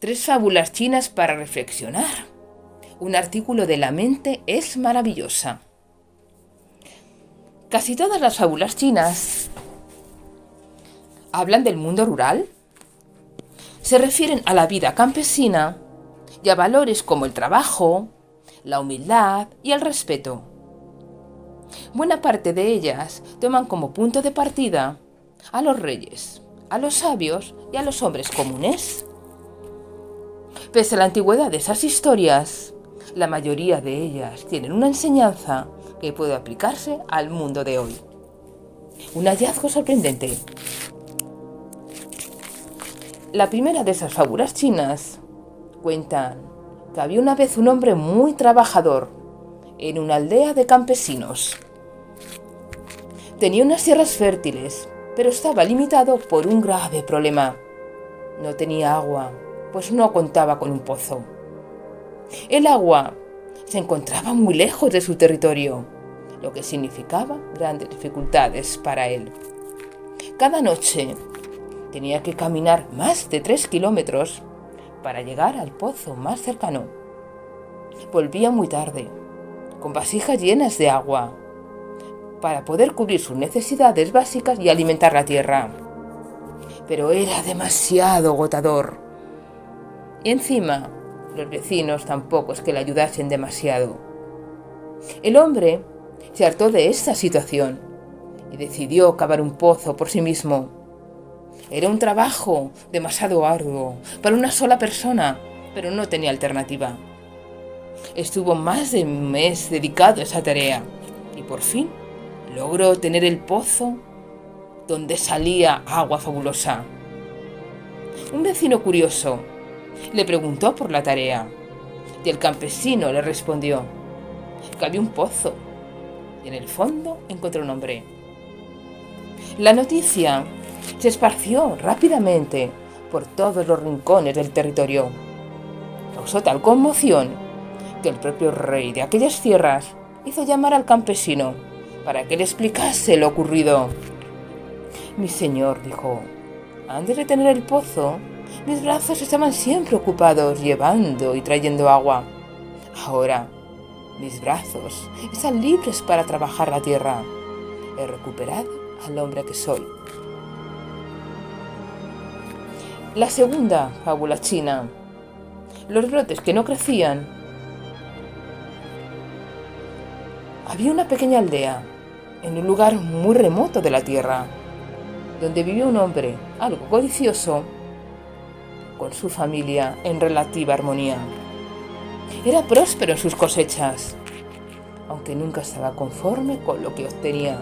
Tres fábulas chinas para reflexionar. Un artículo de la mente es maravillosa. Casi todas las fábulas chinas hablan del mundo rural. Se refieren a la vida campesina y a valores como el trabajo, la humildad y el respeto. Buena parte de ellas toman como punto de partida a los reyes, a los sabios y a los hombres comunes. Pese a la antigüedad de esas historias, la mayoría de ellas tienen una enseñanza que puede aplicarse al mundo de hoy. Un hallazgo sorprendente. La primera de esas fábulas chinas cuentan que había una vez un hombre muy trabajador en una aldea de campesinos. Tenía unas tierras fértiles, pero estaba limitado por un grave problema. No tenía agua pues no contaba con un pozo. El agua se encontraba muy lejos de su territorio, lo que significaba grandes dificultades para él. Cada noche tenía que caminar más de tres kilómetros para llegar al pozo más cercano. Volvía muy tarde, con vasijas llenas de agua, para poder cubrir sus necesidades básicas y alimentar la tierra. Pero era demasiado agotador y encima, los vecinos tampoco es que le ayudasen demasiado. El hombre se hartó de esta situación y decidió cavar un pozo por sí mismo. Era un trabajo demasiado arduo para una sola persona, pero no tenía alternativa. Estuvo más de un mes dedicado a esa tarea y por fin logró tener el pozo donde salía agua fabulosa. Un vecino curioso le preguntó por la tarea y el campesino le respondió que había un pozo y en el fondo encontró un hombre. La noticia se esparció rápidamente por todos los rincones del territorio. Causó tal conmoción que el propio rey de aquellas tierras hizo llamar al campesino para que le explicase lo ocurrido. Mi señor, dijo, antes de tener el pozo, mis brazos estaban siempre ocupados llevando y trayendo agua. Ahora, mis brazos están libres para trabajar la tierra. He recuperado al hombre que soy. La segunda fábula china. Los brotes que no crecían. Había una pequeña aldea en un lugar muy remoto de la tierra, donde vivía un hombre algo codicioso con su familia en relativa armonía. Era próspero en sus cosechas, aunque nunca estaba conforme con lo que obtenía.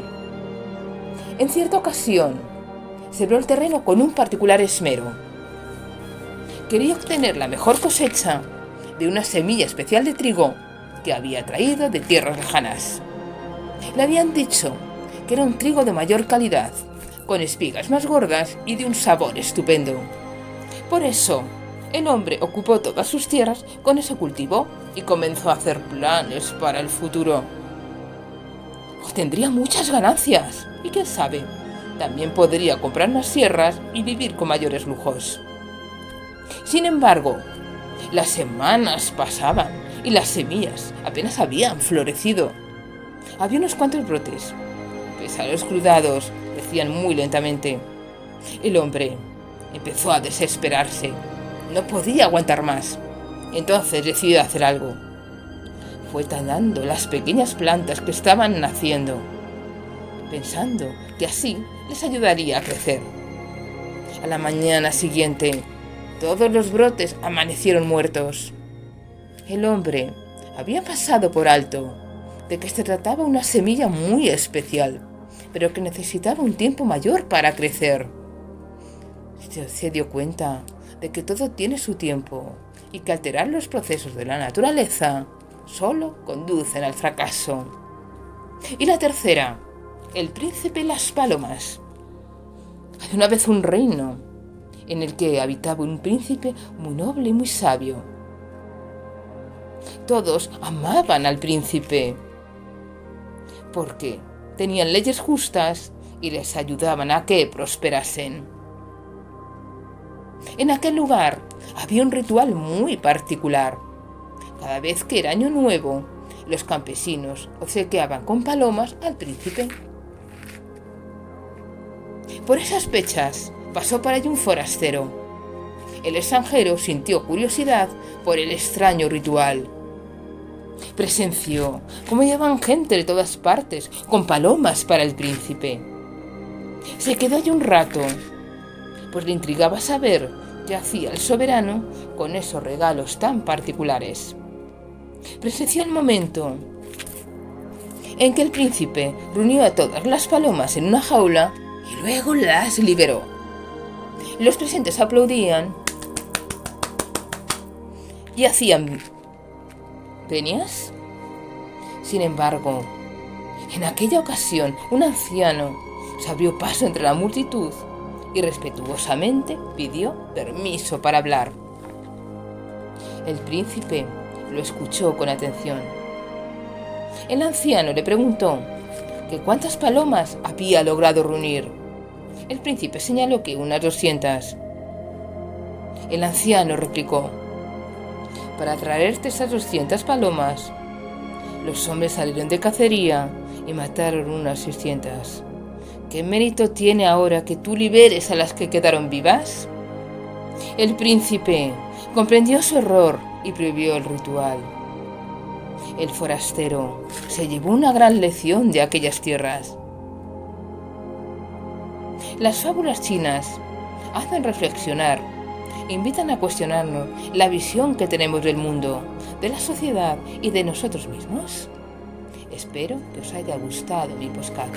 En cierta ocasión, sembró el terreno con un particular esmero. Quería obtener la mejor cosecha de una semilla especial de trigo que había traído de tierras lejanas. Le habían dicho que era un trigo de mayor calidad, con espigas más gordas y de un sabor estupendo. Por eso, el hombre ocupó todas sus tierras con ese cultivo y comenzó a hacer planes para el futuro. Tendría muchas ganancias y quién sabe, también podría comprar más tierras y vivir con mayores lujos. Sin embargo, las semanas pasaban y las semillas apenas habían florecido. Había unos cuantos brotes, pese a los crudados, crecían muy lentamente. El hombre Empezó a desesperarse. No podía aguantar más. Entonces decidió hacer algo. Fue talando las pequeñas plantas que estaban naciendo, pensando que así les ayudaría a crecer. A la mañana siguiente, todos los brotes amanecieron muertos. El hombre había pasado por alto de que se trataba una semilla muy especial, pero que necesitaba un tiempo mayor para crecer se dio cuenta de que todo tiene su tiempo y que alterar los procesos de la naturaleza solo conducen al fracaso. Y la tercera, el príncipe las palomas. Hay una vez un reino en el que habitaba un príncipe muy noble y muy sabio. Todos amaban al príncipe porque tenían leyes justas y les ayudaban a que prosperasen. En aquel lugar había un ritual muy particular. Cada vez que era año nuevo, los campesinos obsequiaban con palomas al príncipe. Por esas fechas pasó por allí un forastero. El extranjero sintió curiosidad por el extraño ritual. Presenció cómo llevaban gente de todas partes con palomas para el príncipe. Se quedó allí un rato, pues le intrigaba saber qué hacía el soberano con esos regalos tan particulares. Presenció el momento en que el príncipe reunió a todas las palomas en una jaula y luego las liberó. Los presentes aplaudían y hacían ¿Venías? Sin embargo, en aquella ocasión un anciano se abrió paso entre la multitud y respetuosamente pidió permiso para hablar. El príncipe lo escuchó con atención. El anciano le preguntó que cuántas palomas había logrado reunir. El príncipe señaló que unas doscientas. El anciano replicó, para traerte esas doscientas palomas, los hombres salieron de cacería y mataron unas seiscientas. ¿Qué mérito tiene ahora que tú liberes a las que quedaron vivas? El príncipe comprendió su error y prohibió el ritual. El forastero se llevó una gran lección de aquellas tierras. Las fábulas chinas hacen reflexionar, invitan a cuestionarnos la visión que tenemos del mundo, de la sociedad y de nosotros mismos. Espero que os haya gustado mi postcard.